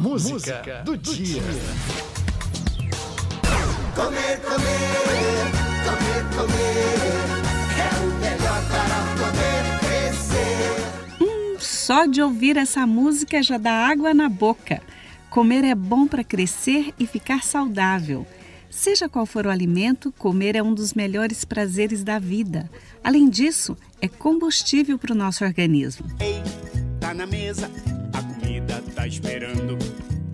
Música, Música do, do, dia. Comer, comer, comer, comer. É o melhor para poder crescer. Hum, só de ouvir essa música já dá água na boca. Comer é bom para crescer e ficar saudável. Seja qual for o alimento, comer é um dos melhores prazeres da vida. Além disso, é combustível para o nosso organismo. Ei, tá na mesa, a comida tá esperando.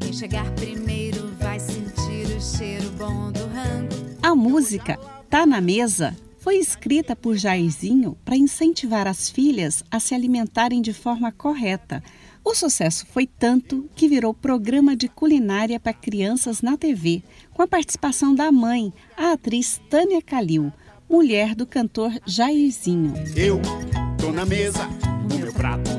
Quem chegar primeiro vai sentir o cheiro bom do rango. A música Tá na Mesa foi escrita por Jairzinho para incentivar as filhas a se alimentarem de forma correta. O sucesso foi tanto que virou programa de culinária para crianças na TV, com a participação da mãe, a atriz Tânia Calil, mulher do cantor Jairzinho. Eu tô na mesa, o meu prato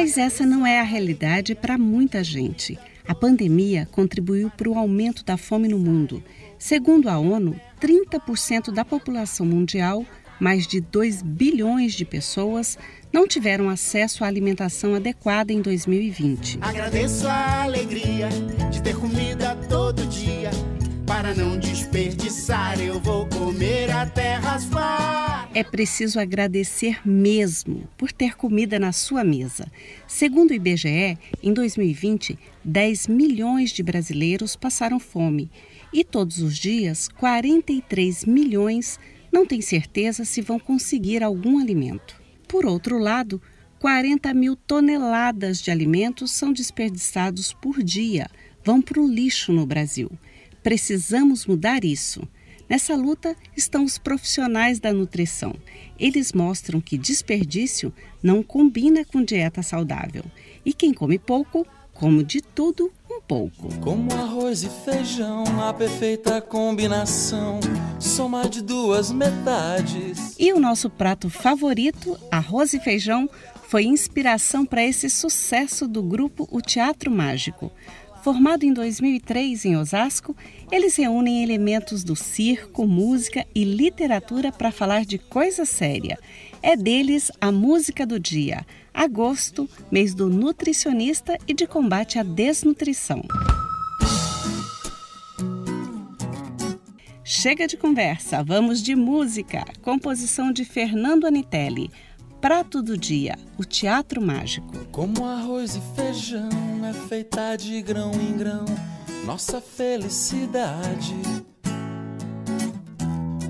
Mas essa não é a realidade para muita gente. A pandemia contribuiu para o aumento da fome no mundo. Segundo a ONU, 30% da população mundial, mais de 2 bilhões de pessoas, não tiveram acesso à alimentação adequada em 2020. Agradeço a alegria É preciso agradecer mesmo por ter comida na sua mesa. Segundo o IBGE, em 2020, 10 milhões de brasileiros passaram fome e todos os dias 43 milhões não têm certeza se vão conseguir algum alimento. Por outro lado, 40 mil toneladas de alimentos são desperdiçados por dia, vão para o lixo no Brasil. Precisamos mudar isso. Nessa luta estão os profissionais da nutrição. Eles mostram que desperdício não combina com dieta saudável. E quem come pouco, come de tudo um pouco. Como arroz e feijão, a perfeita combinação, soma de duas metades. E o nosso prato favorito, arroz e feijão, foi inspiração para esse sucesso do grupo O Teatro Mágico. Formado em 2003 em Osasco, eles reúnem elementos do circo, música e literatura para falar de coisa séria. É deles a música do dia. Agosto, mês do nutricionista e de combate à desnutrição. Chega de conversa, vamos de música. Composição de Fernando Anitelli. Prato do Dia, o Teatro Mágico. Como arroz e feijão é feita de grão em grão, nossa felicidade.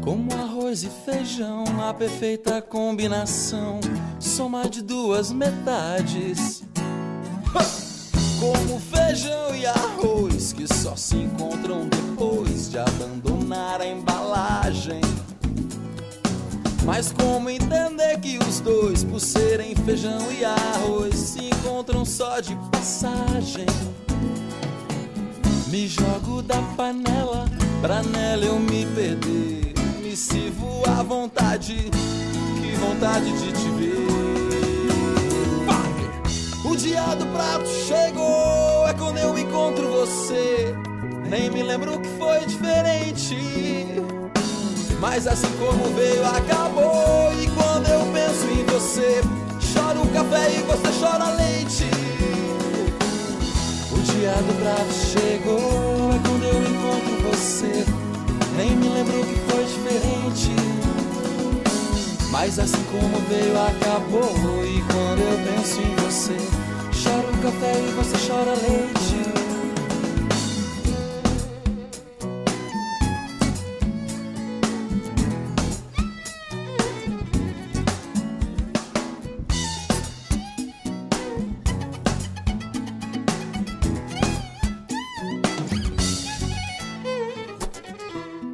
Como arroz e feijão, a perfeita combinação, soma de duas metades. Como feijão e arroz que só se encontram depois de abandonar a embalagem. Mas como entender que os dois, por serem feijão e arroz, se encontram só de passagem? Me jogo da panela pra nela eu me perder. Me sirvo à vontade, que vontade de te ver. O dia do prato chegou, é quando eu encontro você. Nem me lembro que foi diferente. Mas assim como veio, acabou. E quando eu penso em você, choro café e você chora leite. O dia do prato chegou, é quando eu encontro você. Nem me lembro que foi diferente. Mas assim como veio, acabou. E quando eu penso em você, choro café e você chora leite.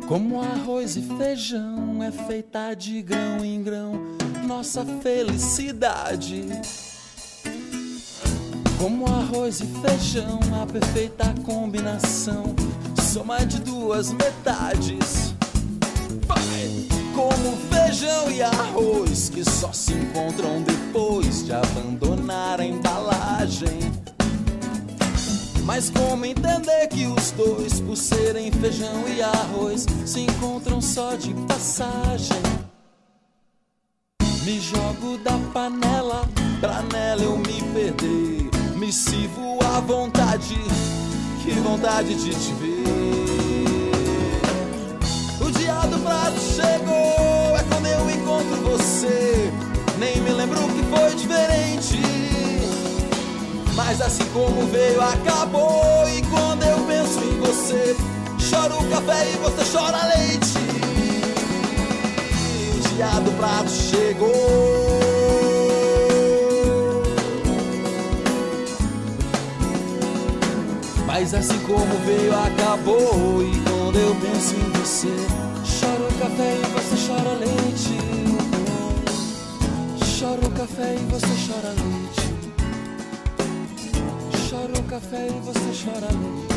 Como arroz e feijão é feita de grão em grão, nossa felicidade. Como arroz e feijão, a perfeita combinação, soma de duas metades. Vai! Como feijão e arroz que por serem feijão e arroz, se encontram só de passagem? Me jogo da panela pra nela eu me perder. Me sirvo à vontade, que vontade de te ver. O dia do prato chegou, é quando eu encontro você. Nem me lembro que foi diferente. Mas assim como veio, acabou. E você chora leite. O dia do prato chegou. Mas assim como veio, acabou. E quando eu penso em você, choro café e você chora leite. Choro café e você chora leite. Choro café e você chora leite.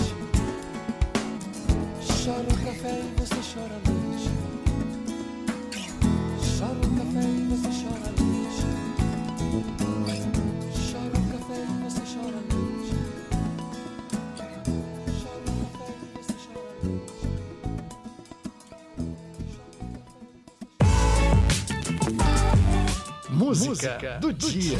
Choro café e você chora leite. Choro café e você chora leite. Choro café e você chora leite. Choro café e você chora leite. Música do dia.